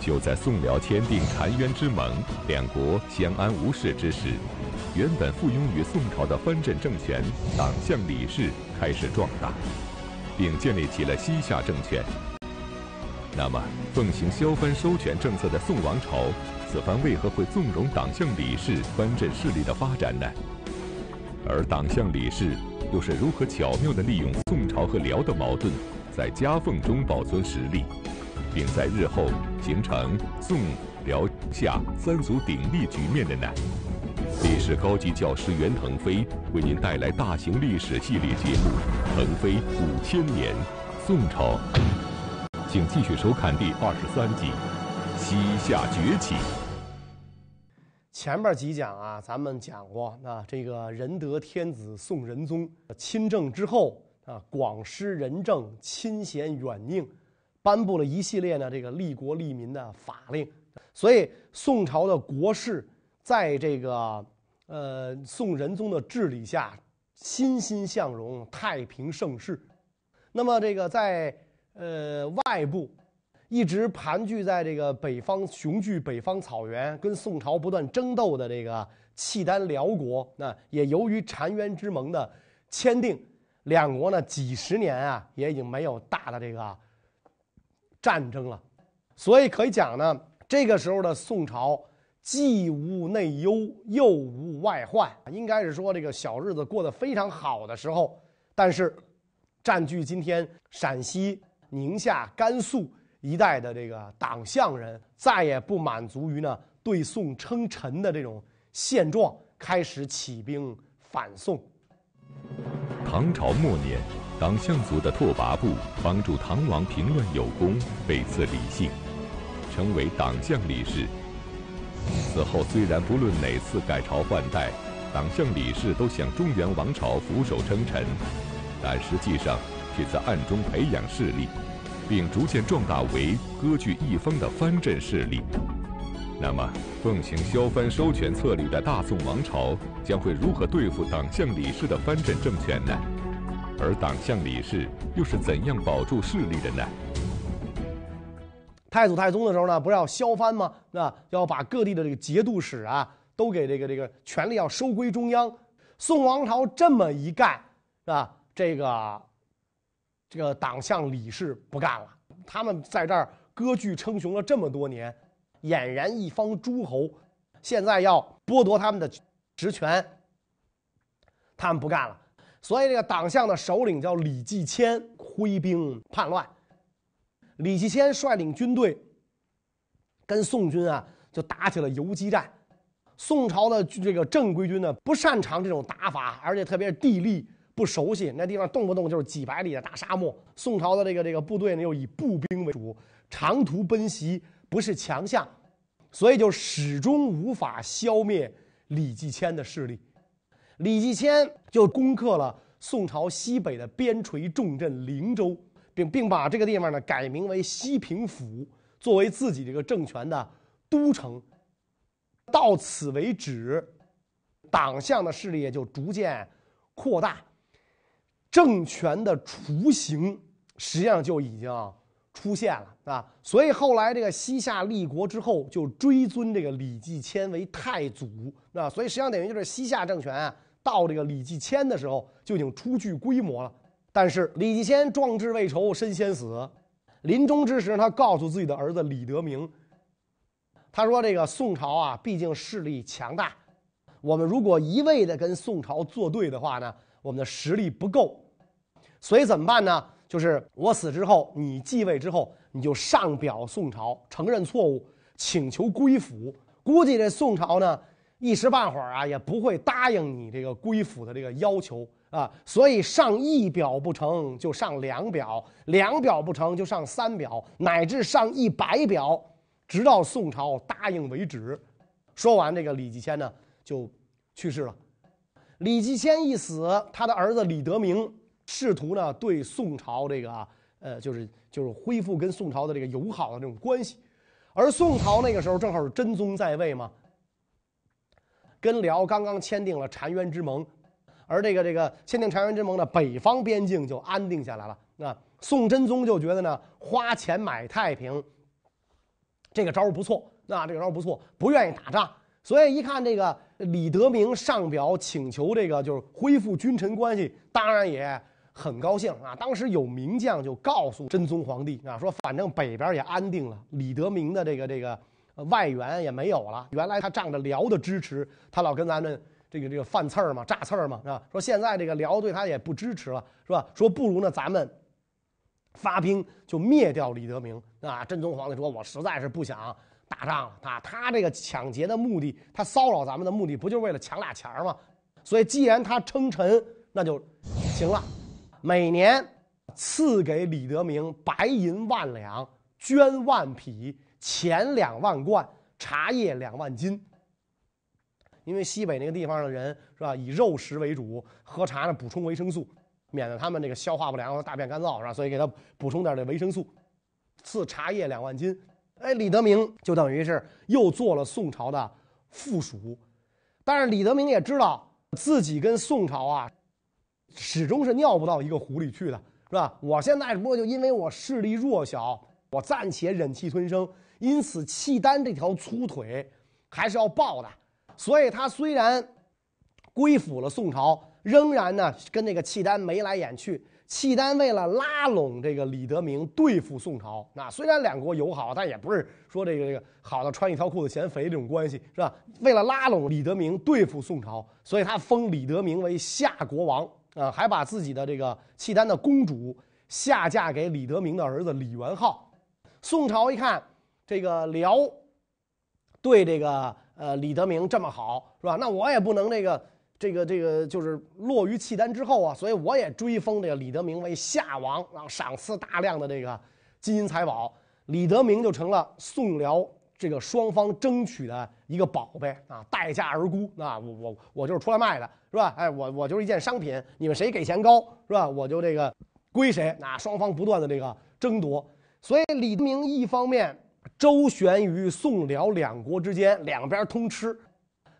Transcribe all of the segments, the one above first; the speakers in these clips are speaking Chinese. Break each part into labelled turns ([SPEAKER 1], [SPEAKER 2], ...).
[SPEAKER 1] 就在宋辽签订澶渊之盟，两国相安无事之时，原本附庸于宋朝的藩镇政权党项李氏开始壮大，并建立起了西夏政权。那么，奉行削藩收权政策的宋王朝，此番为何会纵容党项李氏藩镇势力的发展呢？而党项李氏又是如何巧妙地利用宋朝和辽的矛盾，在夹缝中保存实力，并在日后形成宋、辽、夏三足鼎立局面的呢？历史高级教师袁腾飞为您带来大型历史系列节目《腾飞五千年·宋朝》。请继续收看第二十三集《西夏崛起》。
[SPEAKER 2] 前面几讲啊，咱们讲过那，这个仁德天子宋仁宗亲政之后啊，广施仁政，亲贤远佞，颁布了一系列呢这个利国利民的法令，所以宋朝的国势在这个呃宋仁宗的治理下欣欣向荣，太平盛世。那么这个在呃，外部一直盘踞在这个北方雄踞北方草原，跟宋朝不断争斗的这个契丹辽国，那也由于澶渊之盟的签订，两国呢几十年啊也已经没有大的这个战争了，所以可以讲呢，这个时候的宋朝既无内忧又无外患，应该是说这个小日子过得非常好的时候，但是占据今天陕西。宁夏、甘肃一带的这个党项人再也不满足于呢对宋称臣的这种现状，开始起兵反宋。
[SPEAKER 1] 唐朝末年，党项族的拓跋部帮助唐王平乱有功，被赐李姓，成为党项李氏。此后虽然不论哪次改朝换代，党项李氏都向中原王朝俯首称臣，但实际上。却在暗中培养势力，并逐渐壮大为割据一方的藩镇势力。那么，奉行削藩收权策略的大宋王朝将会如何对付党项李氏的藩镇政权呢？而党项李氏又是怎样保住势力的呢？
[SPEAKER 2] 太祖太宗的时候呢，不是要削藩吗？那要把各地的这个节度使啊，都给这个这个权力要收归中央。宋王朝这么一干，啊，这个。这个党项李氏不干了，他们在这儿割据称雄了这么多年，俨然一方诸侯，现在要剥夺他们的职权，他们不干了。所以这个党项的首领叫李继迁，挥兵叛乱。李继迁率领军队跟宋军啊就打起了游击战。宋朝的这个正规军呢不擅长这种打法，而且特别是地利。不熟悉那地方，动不动就是几百里的大沙漠。宋朝的这个这个部队呢，又以步兵为主，长途奔袭不是强项，所以就始终无法消灭李继迁的势力。李继迁就攻克了宋朝西北的边陲重镇灵州，并并把这个地方呢改名为西平府，作为自己这个政权的都城。到此为止，党项的势力也就逐渐扩大。政权的雏形实际上就已经出现了啊，所以后来这个西夏立国之后，就追尊这个李继迁为太祖啊，所以实际上等于就是西夏政权啊，到这个李继迁的时候就已经初具规模了。但是李继迁壮志未酬身先死，临终之时，他告诉自己的儿子李德明，他说：“这个宋朝啊，毕竟势力强大，我们如果一味的跟宋朝作对的话呢？”我们的实力不够，所以怎么办呢？就是我死之后，你继位之后，你就上表宋朝，承认错误，请求归附。估计这宋朝呢，一时半会儿啊，也不会答应你这个归附的这个要求啊。所以上一表不成就上两表，两表不成就上三表，乃至上一百表，直到宋朝答应为止。说完，这个李继迁呢就去世了。李继迁一死，他的儿子李德明试图呢对宋朝这个呃，就是就是恢复跟宋朝的这个友好的这种关系，而宋朝那个时候正好是真宗在位嘛，跟辽刚刚签订了澶渊之盟，而这个这个签订澶渊之盟的北方边境就安定下来了。那宋真宗就觉得呢，花钱买太平，这个招不错，那这个招不错，不愿意打仗，所以一看这个李德明上表请求这个就是恢复君臣关系，当然也很高兴啊。当时有名将就告诉真宗皇帝啊，说反正北边也安定了，李德明的这个这个外援也没有了。原来他仗着辽的支持，他老跟咱们这个这个犯刺儿嘛、炸刺儿嘛，是吧？说现在这个辽对他也不支持了，是吧？说不如呢，咱们。发兵就灭掉李德明啊！真宗皇帝说：“我实在是不想打仗了啊！他这个抢劫的目的，他骚扰咱们的目的，不就是为了抢俩钱儿吗？所以既然他称臣，那就行了。每年赐给李德明白银万两、绢万匹、钱两万贯、茶叶两万斤。因为西北那个地方的人是吧，以肉食为主，喝茶呢补充维生素。”免得他们那个消化不良、大便干燥是吧？所以给他补充点这维生素，赐茶叶两万斤。哎，李德明就等于是又做了宋朝的附属。但是李德明也知道自己跟宋朝啊，始终是尿不到一个壶里去的，是吧？我现在不过就因为我势力弱小，我暂且忍气吞声，因此契丹这条粗腿还是要抱的。所以他虽然归附了宋朝。仍然呢，跟那个契丹眉来眼去。契丹为了拉拢这个李德明对付宋朝，那虽然两国友好，但也不是说这个这个好的穿一条裤子嫌肥这种关系，是吧？为了拉拢李德明对付宋朝，所以他封李德明为夏国王啊，还把自己的这个契丹的公主下嫁给李德明的儿子李元昊。宋朝一看这个辽对这个呃李德明这么好，是吧？那我也不能那个。这个这个就是落于契丹之后啊，所以我也追封这个李德明为夏王，然后赏赐大量的这个金银财宝，李德明就成了宋辽这个双方争取的一个宝贝啊，待价而沽啊，我我我就是出来卖的，是吧？哎，我我就是一件商品，你们谁给钱高，是吧？我就这个归谁。那双方不断的这个争夺，所以李德明一方面周旋于宋辽两国之间，两边通吃。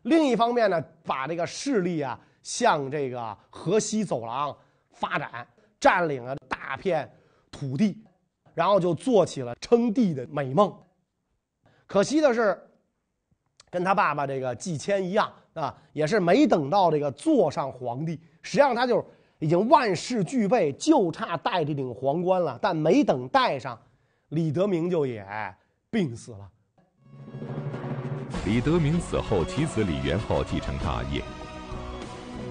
[SPEAKER 2] 另一方面呢，把这个势力啊向这个河西走廊发展，占领了大片土地，然后就做起了称帝的美梦。可惜的是，跟他爸爸这个季谦一样啊，也是没等到这个坐上皇帝，实际上他就已经万事俱备，就差戴这顶皇冠了。但没等戴上，李德明就也病死了。
[SPEAKER 1] 李德明死后，其子李元昊继承大业。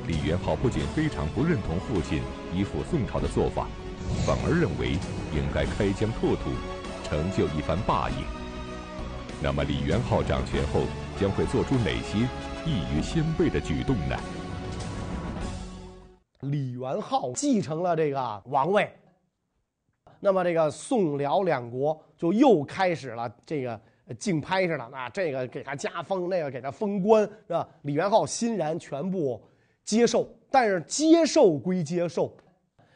[SPEAKER 1] 李元昊不仅非常不认同父亲依附宋朝的做法，反而认为应该开疆拓土，成就一番霸业。那么，李元昊掌权后将会做出哪些异于先辈的举动呢？
[SPEAKER 2] 李元昊继承了这个王位，那么这个宋辽两国就又开始了这个。竞拍似的，啊，这个给他加封，那个给他封官，是吧？李元昊欣然全部接受，但是接受归接受，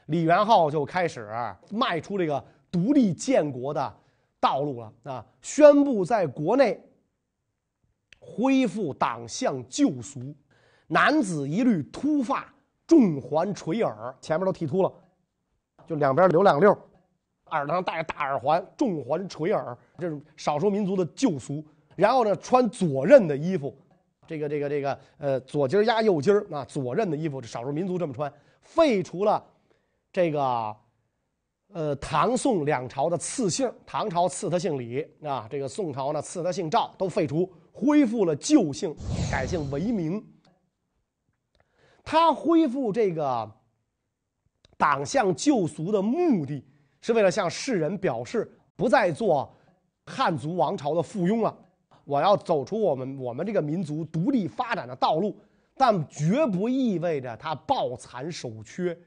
[SPEAKER 2] 李元昊就开始迈出这个独立建国的道路了啊！宣布在国内恢复党项旧俗，男子一律秃发，重环垂耳，前面都剃秃了，就两边留两溜。耳上戴着大耳环，重环垂耳，这是少数民族的旧俗。然后呢，穿左衽的衣服，这个这个这个，呃，左襟压右襟啊，左衽的衣服，少数民族这么穿。废除了这个，呃，唐宋两朝的赐姓，唐朝赐他姓李啊，这个宋朝呢赐他姓赵，都废除，恢复了旧姓，改姓为名。他恢复这个党项旧俗的目的。是为了向世人表示不再做汉族王朝的附庸了，我要走出我们我们这个民族独立发展的道路，但绝不意味着他抱残守缺，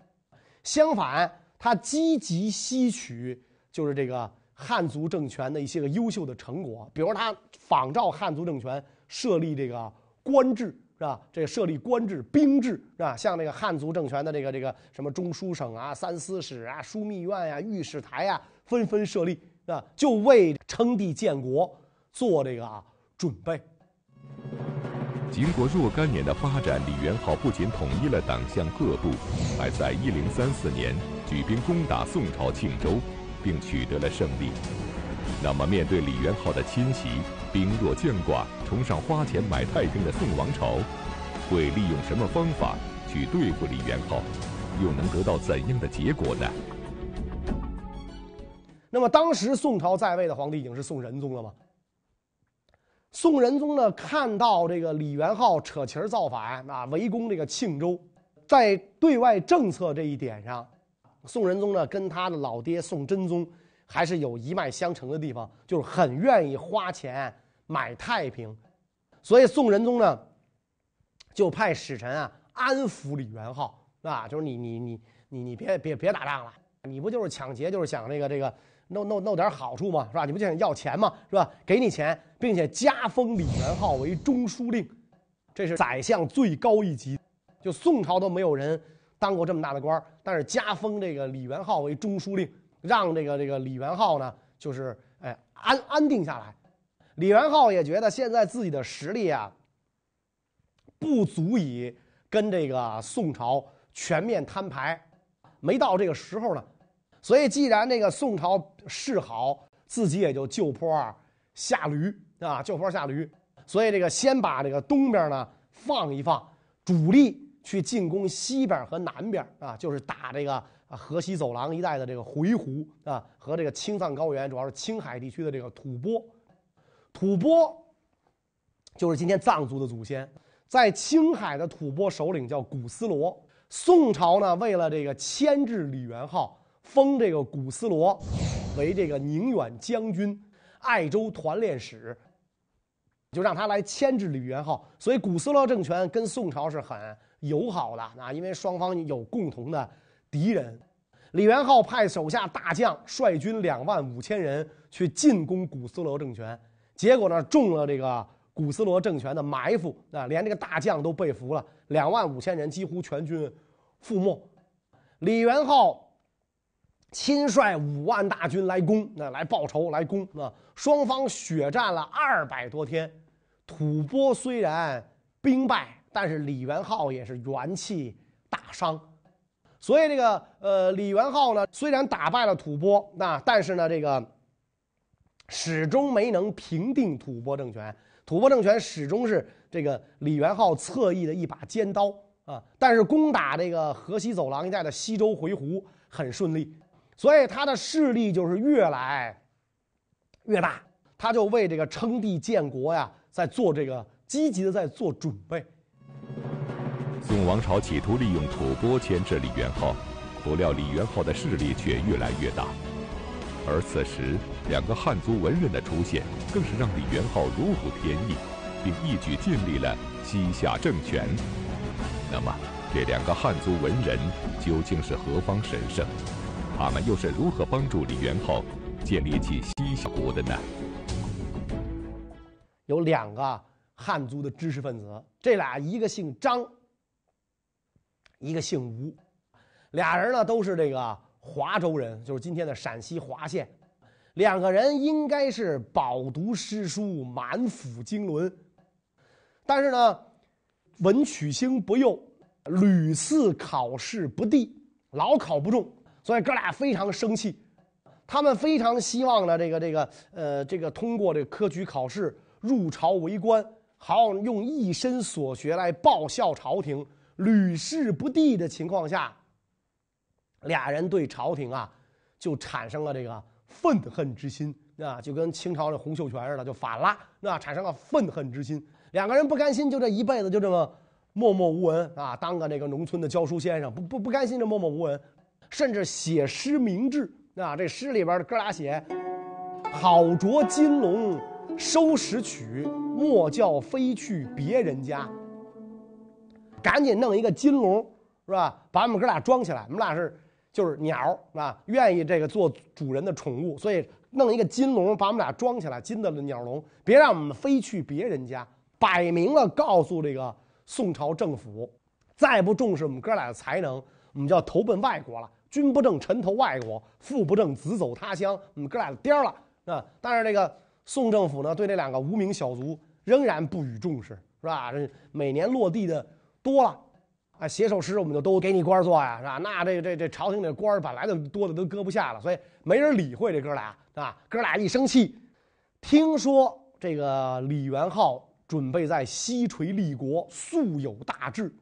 [SPEAKER 2] 相反，他积极吸取就是这个汉族政权的一些个优秀的成果，比如他仿照汉族政权设立这个官制。是吧？这个设立官制、兵制，是吧？像这个汉族政权的这个这个什么中书省啊、三司使啊、枢密院呀、御史台啊，纷纷设立，是吧？就为称帝建国做这个准备。
[SPEAKER 1] 经过若干年的发展，李元昊不仅统一了党项各部，还在1034年举兵攻打宋朝庆州，并取得了胜利。那么，面对李元昊的侵袭，兵弱将寡、崇尚花钱买太平的宋王朝，会利用什么方法去对付李元昊？又能得到怎样的结果呢？
[SPEAKER 2] 那么，当时宋朝在位的皇帝已经是宋仁宗了吗？宋仁宗呢，看到这个李元昊扯旗造反啊，围攻这个庆州，在对外政策这一点上，宋仁宗呢跟他的老爹宋真宗还是有一脉相承的地方，就是很愿意花钱买太平，所以宋仁宗呢就派使臣啊安抚李元昊。啊，就是你你你你你别别别打仗了，你不就是抢劫，就是想这个这个弄弄弄点好处嘛，是吧？你不就想要钱嘛，是吧？给你钱，并且加封李元昊为中书令，这是宰相最高一级，就宋朝都没有人当过这么大的官但是加封这个李元昊为中书令，让这个这个李元昊呢，就是哎安安定下来。李元昊也觉得现在自己的实力啊，不足以跟这个宋朝。全面摊牌，没到这个时候呢，所以既然那个宋朝示好，自己也就就坡下驴啊，就坡下驴。所以这个先把这个东边呢放一放，主力去进攻西边和南边啊，就是打这个河西走廊一带的这个回鹘啊和这个青藏高原，主要是青海地区的这个吐蕃。吐蕃就是今天藏族的祖先，在青海的吐蕃首领叫古斯罗。宋朝呢，为了这个牵制李元昊，封这个古斯罗为这个宁远将军、爱州团练使，就让他来牵制李元昊。所以古斯罗政权跟宋朝是很友好的啊，因为双方有共同的敌人。李元昊派手下大将率军两万五千人去进攻古斯罗政权，结果呢，中了这个。古斯罗政权的埋伏啊，连这个大将都被俘了，两万五千人几乎全军覆没。李元昊亲率五万大军来攻，那来报仇来攻啊！双方血战了二百多天，吐蕃虽然兵败，但是李元昊也是元气大伤。所以这个呃，李元昊呢，虽然打败了吐蕃，那但是呢，这个始终没能平定吐蕃政权。吐蕃政权始终是这个李元昊侧翼的一把尖刀啊，但是攻打这个河西走廊一带的西周回鹘很顺利，所以他的势力就是越来越大，他就为这个称帝建国呀，在做这个积极的在做准备。
[SPEAKER 1] 宋王朝企图利用吐蕃牵制李元昊，不料李元昊的势力却越来越大。而此时，两个汉族文人的出现，更是让李元昊如虎添翼，并一举建立了西夏政权。那么，这两个汉族文人究竟是何方神圣？他们又是如何帮助李元昊建立起西夏国的呢？
[SPEAKER 2] 有两个汉族的知识分子，这俩一个姓张，一个姓吴，俩人呢都是这个。华州人就是今天的陕西华县，两个人应该是饱读诗书、满腹经纶，但是呢，文曲星不佑，屡次考试不第，老考不中，所以哥俩非常生气。他们非常希望呢，这个这个呃，这个通过这科举考试入朝为官，好用一身所学来报效朝廷。屡试不第的情况下。俩人对朝廷啊，就产生了这个愤恨之心啊，就跟清朝的洪秀全似的，就反了，那产生了愤恨之心。两个人不甘心，就这一辈子就这么默默无闻啊，当个那个农村的教书先生，不不不甘心这默默无闻，甚至写诗明志啊。这诗里边的哥俩写：“好着金龙收拾取，莫教飞去别人家。”赶紧弄一个金龙，是吧？把我们哥俩装起来，我们俩是。就是鸟啊，愿意这个做主人的宠物，所以弄一个金笼把我们俩装起来，金的鸟笼，别让我们飞去别人家。摆明了告诉这个宋朝政府，再不重视我们哥俩的才能，我们就要投奔外国了。君不正，臣投外国；父不正，子走他乡。我们哥俩颠了啊！但是这个宋政府呢，对这两个无名小卒仍然不予重视，是吧？这每年落地的多了。啊，写首诗我们就都给你官做呀，是吧？那这这这朝廷这官本来就多的都搁不下了，所以没人理会这哥俩啊，哥俩一生气，听说这个李元昊准备在西陲立国，素有大志，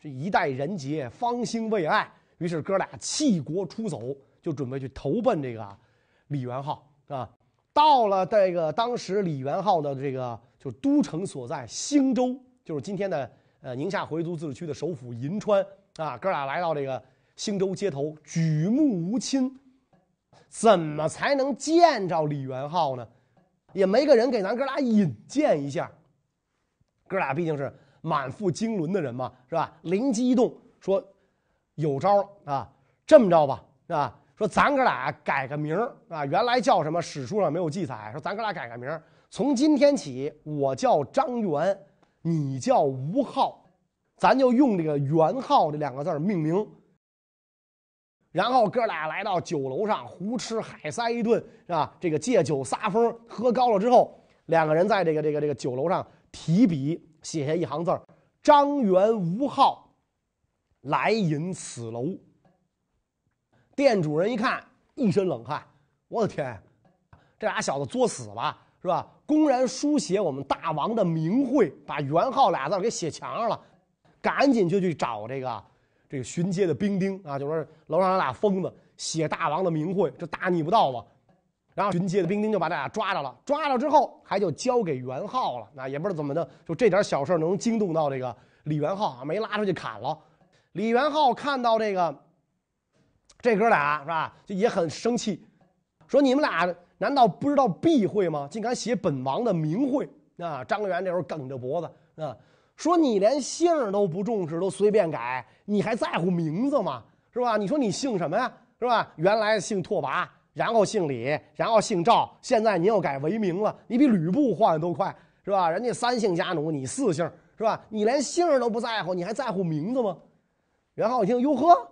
[SPEAKER 2] 这一代人杰，方兴未艾。于是哥俩弃国出走，就准备去投奔这个李元昊啊。到了这个当时李元昊的这个就都城所在兴州，就是今天的呃宁夏回族自治区的首府银川啊。哥俩来到这个兴州街头，举目无亲，怎么才能见着李元昊呢？也没个人给咱哥俩引荐一下。哥俩毕竟是满腹经纶的人嘛，是吧？灵机一动，说。有招了啊！这么着吧，是吧，说咱哥俩改个名啊，原来叫什么？史书上没有记载。说咱哥俩改个名，从今天起，我叫张元，你叫吴昊，咱就用这个“元昊”这两个字命名。然后哥俩来到酒楼上，胡吃海塞一顿，是吧？这个借酒撒疯，喝高了之后，两个人在这个这个这个酒楼上提笔写下一行字：“张元吴昊。”来饮此楼。店主人一看，一身冷汗。我的天，这俩小子作死吧，是吧？公然书写我们大王的名讳，把“元昊”俩字给写墙上了。赶紧就去找这个这个巡街的兵丁啊，就说楼上有俩疯子写大王的名讳，这大逆不道吧？然后巡街的兵丁就把这俩抓着了。抓着之后，还就交给元昊了。那也不知道怎么的，就这点小事能惊动到这个李元昊啊，没拉出去砍了。李元昊看到这个，这哥俩是吧，就也很生气，说：“你们俩难道不知道避讳吗？竟敢写本王的名讳啊！”张元这时候梗着脖子啊，说：“你连姓都不重视，都随便改，你还在乎名字吗？是吧？你说你姓什么呀？是吧？原来姓拓跋，然后姓李，然后姓赵，现在您又改为名了，你比吕布换的都快，是吧？人家三姓家奴，你四姓，是吧？你连姓都不在乎，你还在乎名字吗？”元昊一听，哟呵，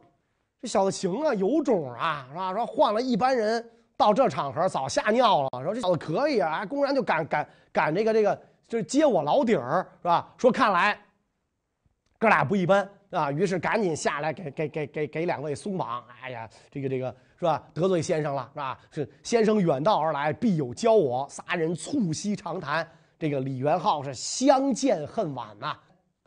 [SPEAKER 2] 这小子行啊，有种啊，是吧？说换了一般人到这场合早吓尿了。说这小子可以啊，公然就敢敢敢这个这个，就是揭我老底儿，是吧？说看来哥俩不一般啊，于是赶紧下来给给给给给两位松绑。哎呀，这个这个是吧？得罪先生了，是吧？是先生远道而来，必有教我。仨人促膝长谈。这个李元昊是相见恨晚呐，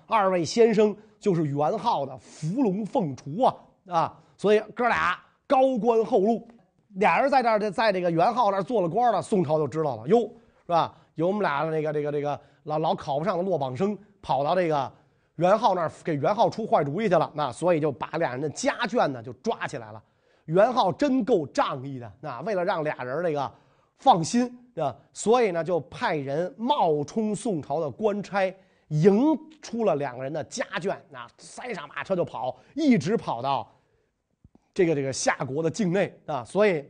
[SPEAKER 2] 二位先生。就是元昊的伏龙凤雏啊啊！所以哥俩高官厚禄，俩人在这儿在这个元昊那儿做了官了，宋朝就知道了哟，是吧？有我们俩的那个这个这个老老考不上的落榜生，跑到这个元昊那儿给元昊出坏主意去了，那所以就把俩人的家眷呢就抓起来了。元昊真够仗义的，那为了让俩人这个放心，啊，所以呢就派人冒充宋朝的官差。迎出了两个人的家眷，那，塞上马车就跑，一直跑到这个这个夏国的境内啊，所以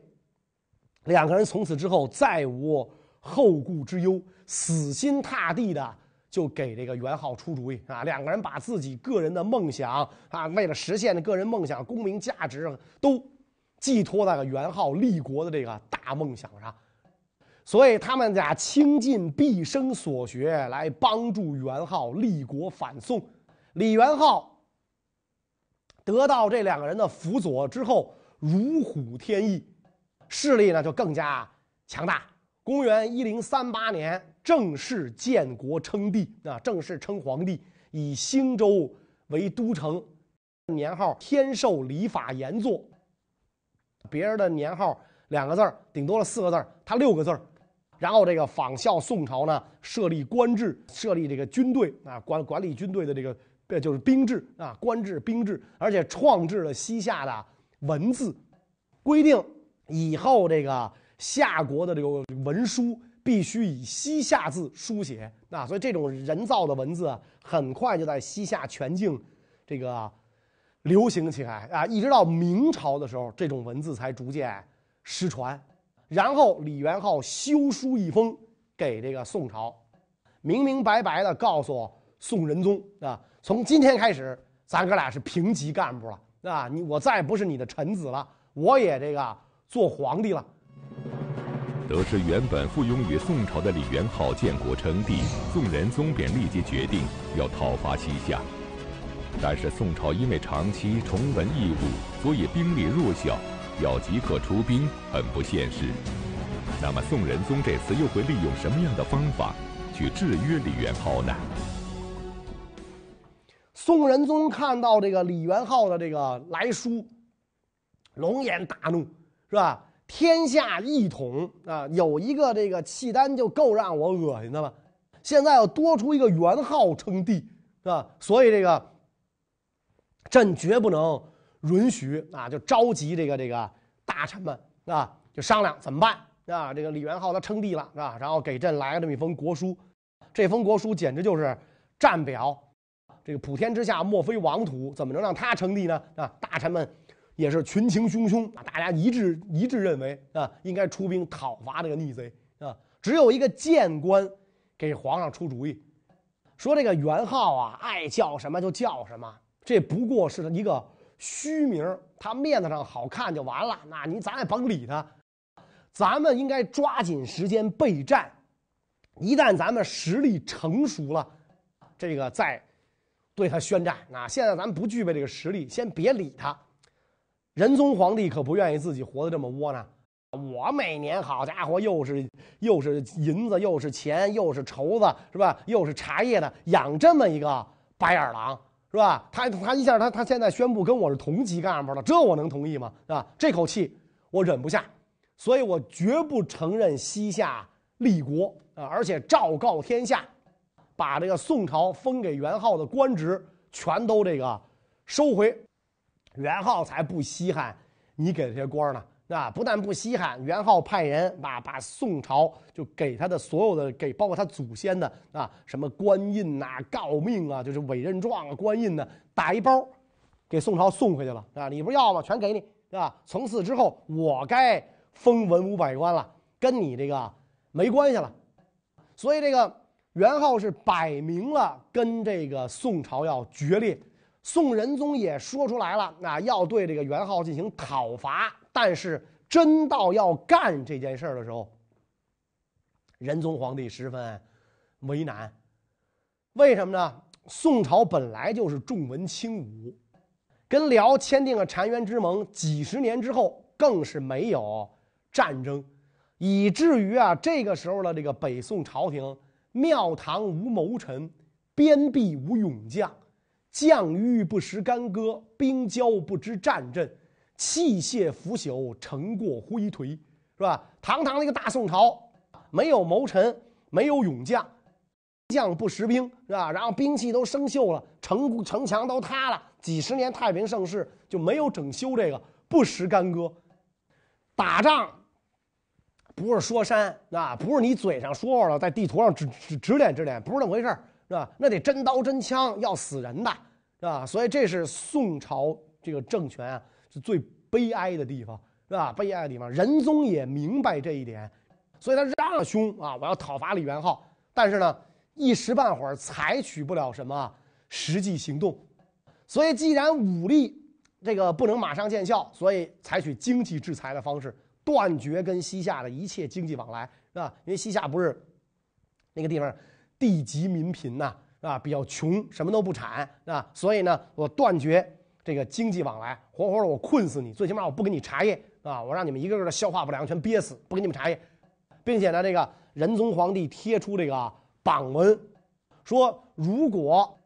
[SPEAKER 2] 两个人从此之后再无后顾之忧，死心塌地的就给这个元昊出主意啊。两个人把自己个人的梦想啊，为了实现的个人梦想、功名价值，都寄托在了元昊立国的这个大梦想上。所以他们俩倾尽毕生所学来帮助元昊立国反宋。李元昊得到这两个人的辅佐之后，如虎添翼，势力呢就更加强大。公元一零三八年，正式建国称帝啊，正式称皇帝，以兴州为都城，年号天寿礼法严作。别人的年号两个字儿，顶多了四个字儿，他六个字儿。然后这个仿效宋朝呢，设立官制，设立这个军队啊，管管理军队的这个，呃，就是兵制啊，官制、兵制，而且创制了西夏的文字，规定以后这个夏国的这个文书必须以西夏字书写啊，所以这种人造的文字很快就在西夏全境这个流行起来啊，一直到明朝的时候，这种文字才逐渐失传。然后李元昊修书一封给这个宋朝，明明白白的告诉宋仁宗啊，从今天开始，咱哥俩是平级干部了啊，你我再也不是你的臣子了，我也这个做皇帝了。
[SPEAKER 1] 得知原本附庸于宋朝的李元昊建国称帝，宋仁宗便立即决定要讨伐西夏，但是宋朝因为长期崇文抑武，所以兵力弱小。要即刻出兵很不现实，那么宋仁宗这次又会利用什么样的方法去制约李元昊呢？
[SPEAKER 2] 宋仁宗看到这个李元昊的这个来书，龙颜大怒，是吧？天下一统啊，有一个这个契丹就够让我恶心的了，现在要多出一个元昊称帝，是吧？所以这个朕绝不能允许啊！就召集这个这个大臣们啊，就商量怎么办。啊，这个李元昊他称帝了，是吧？然后给朕来了这么一封国书，这封国书简直就是战表。这个普天之下莫非王土，怎么能让他称帝呢？啊，大臣们也是群情汹汹啊，大家一致一致认为啊，应该出兵讨伐这个逆贼啊。只有一个谏官给皇上出主意，说这个元昊啊，爱叫什么就叫什么，这不过是一个虚名，他面子上好看就完了。那你咱也甭理他。咱们应该抓紧时间备战，一旦咱们实力成熟了，这个再对他宣战。那现在咱们不具备这个实力，先别理他。仁宗皇帝可不愿意自己活得这么窝囊。我每年好家伙，又是又是银子，又是钱，又是绸子，是吧？又是茶叶的，养这么一个白眼狼，是吧？他他一下他他现在宣布跟我是同级干部了，这我能同意吗？啊？这口气我忍不下。所以我绝不承认西夏立国啊！而且昭告天下，把这个宋朝封给元昊的官职全都这个收回，元昊才不稀罕你给这些官呢啊！不但不稀罕，元昊派人把把宋朝就给他的所有的给包括他祖先的啊什么官印呐、诰命啊，就是委任状啊、官印呢，打一包给宋朝送回去了啊！你不要吗？全给你，啊？从此之后，我该。封文武百官了，跟你这个没关系了，所以这个元昊是摆明了跟这个宋朝要决裂。宋仁宗也说出来了，啊，要对这个元昊进行讨伐。但是真到要干这件事的时候，仁宗皇帝十分为难。为什么呢？宋朝本来就是重文轻武，跟辽签订了澶渊之盟，几十年之后更是没有。战争，以至于啊，这个时候的这个北宋朝廷，庙堂无谋臣，边壁无勇将，将欲不识干戈，兵交不知战阵，器械腐朽，成过灰颓，是吧？堂堂的一个大宋朝，没有谋臣，没有勇将，将不识兵，是吧？然后兵器都生锈了，城城墙都塌了，几十年太平盛世就没有整修这个，不识干戈，打仗。不是说山啊，不是你嘴上说说了，在地图上指指指点指点，不是那么回事是吧？那得真刀真枪，要死人的，是吧？所以这是宋朝这个政权啊，是最悲哀的地方，是吧？悲哀的地方，仁宗也明白这一点，所以他嚷凶啊，我要讨伐李元昊，但是呢，一时半会儿采取不了什么实际行动，所以既然武力这个不能马上见效，所以采取经济制裁的方式。断绝跟西夏的一切经济往来，是吧？因为西夏不是那个地方地极民贫呐，是吧？比较穷，什么都不产，是吧？所以呢，我断绝这个经济往来，活活的我困死你，最起码我不给你茶叶，啊，我让你们一个个的消化不良，全憋死，不给你们茶叶，并且呢，这个仁宗皇帝贴出这个榜文，说如果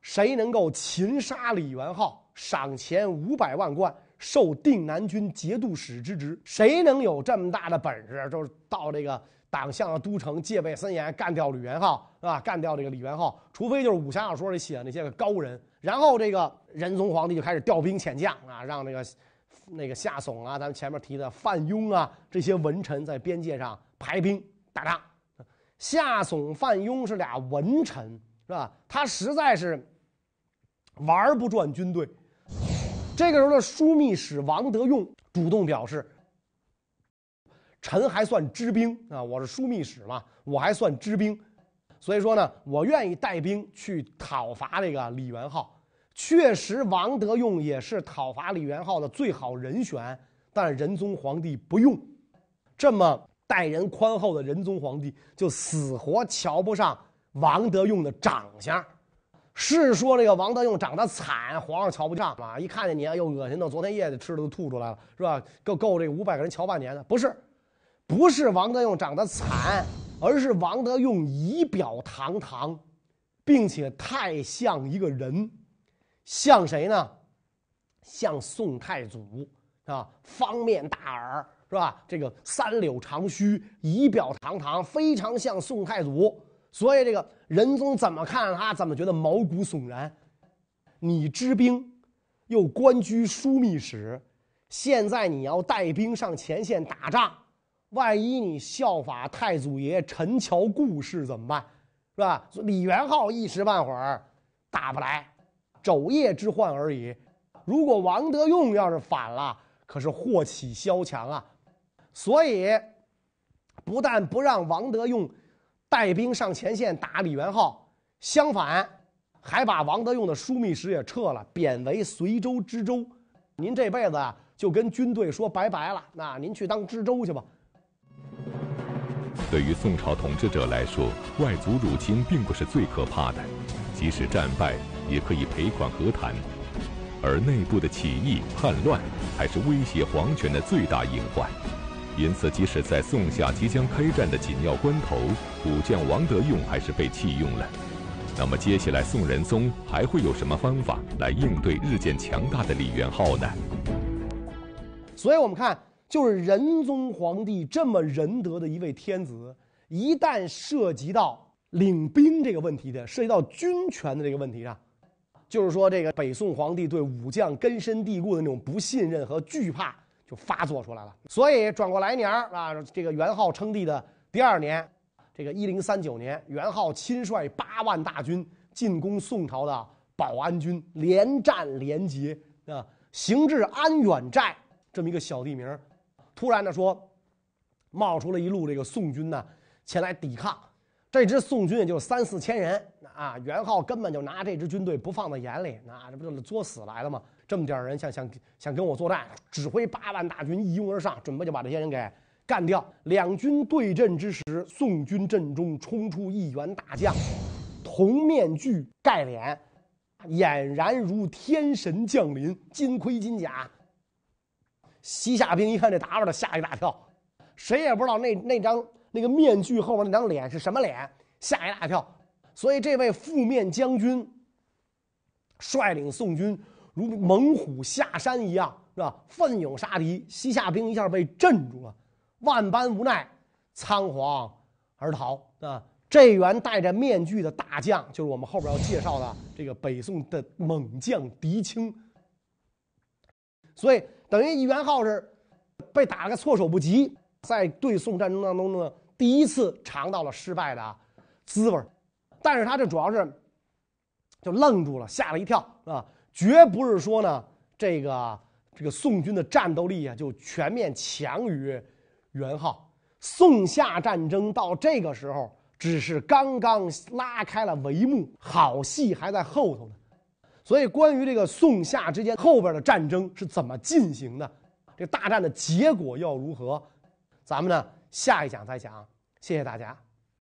[SPEAKER 2] 谁能够擒杀李元昊，赏钱五百万贯。受定南军节度使之职，谁能有这么大的本事？就是到这个党项的都城，戒备森严，干掉李元昊，是吧？干掉这个李元昊，除非就是武侠小说里写的那些个高人。然后这个仁宗皇帝就开始调兵遣将啊，让那个那个夏竦啊，咱们前面提的范雍啊，这些文臣在边界上排兵打仗。夏竦、范雍是俩文臣，是吧？他实在是玩不转军队。这个时候的枢密使王德用主动表示：“臣还算知兵啊，我是枢密使嘛，我还算知兵，所以说呢，我愿意带兵去讨伐这个李元昊。确实，王德用也是讨伐李元昊的最好人选，但仁宗皇帝不用。这么待人宽厚的仁宗皇帝，就死活瞧不上王德用的长相。”是说这个王德用长得惨，皇上瞧不上嘛？一看见你啊，又恶心的，昨天夜里吃的都吐出来了，是吧？够够这五百个人瞧半年的，不是？不是王德用长得惨，而是王德用仪表堂堂，并且太像一个人，像谁呢？像宋太祖啊，方面大耳是吧？这个三绺长须，仪表堂堂，非常像宋太祖。所以这个仁宗怎么看他，怎么觉得毛骨悚然。你知兵，又官居枢密使，现在你要带兵上前线打仗。万一你效法太祖爷陈桥故事怎么办？是吧？李元昊一时半会儿打不来，昼夜之患而已。如果王德用要是反了，可是祸起萧墙啊！所以，不但不让王德用带兵上前线打李元昊，相反，还把王德用的枢密使也撤了，贬为随州知州。您这辈子，就跟军队说拜拜了。那您去当知州去吧。
[SPEAKER 1] 对于宋朝统治者来说，外族入侵并不是最可怕的，即使战败也可以赔款和谈，而内部的起义叛乱才是威胁皇权的最大隐患。因此，即使在宋夏即将开战的紧要关头，武将王德用还是被弃用了。那么，接下来宋仁宗还会有什么方法来应对日渐强大的李元昊呢？
[SPEAKER 2] 所以我们看。就是仁宗皇帝这么仁德的一位天子，一旦涉及到领兵这个问题的，涉及到军权的这个问题上，就是说这个北宋皇帝对武将根深蒂固的那种不信任和惧怕就发作出来了。所以转过来年啊，这个元昊称帝的第二年，这个一零三九年，元昊亲率八万大军进攻宋朝的保安军，连战连捷啊，行至安远寨这么一个小地名。突然的说，冒出了一路这个宋军呢，前来抵抗。这支宋军也就三四千人啊。元昊根本就拿这支军队不放在眼里，那这不就是作死来了吗？这么点人想想想跟我作战，指挥八万大军一拥而上，准备就把这些人给干掉。两军对阵之时，宋军阵中冲出一员大将，铜面具盖脸，俨然如天神降临，金盔金甲。西夏兵一看这打扮的，吓一大跳，谁也不知道那那张那个面具后面那张脸是什么脸，吓一大跳。所以这位覆面将军率领宋军如猛虎下山一样，是吧？奋勇杀敌，西夏兵一下被镇住了，万般无奈，仓皇而逃啊！这员戴着面具的大将，就是我们后边要介绍的这个北宋的猛将狄青。所以。等于元昊是被打了个措手不及，在对宋战争当中呢，第一次尝到了失败的滋味但是他这主要是就愣住了，吓了一跳，是吧，绝不是说呢，这个这个宋军的战斗力啊就全面强于元昊。宋夏战争到这个时候只是刚刚拉开了帷幕，好戏还在后头呢。所以，关于这个宋夏之间后边的战争是怎么进行的，这大战的结果要如何，咱们呢下一讲再讲。谢谢大家。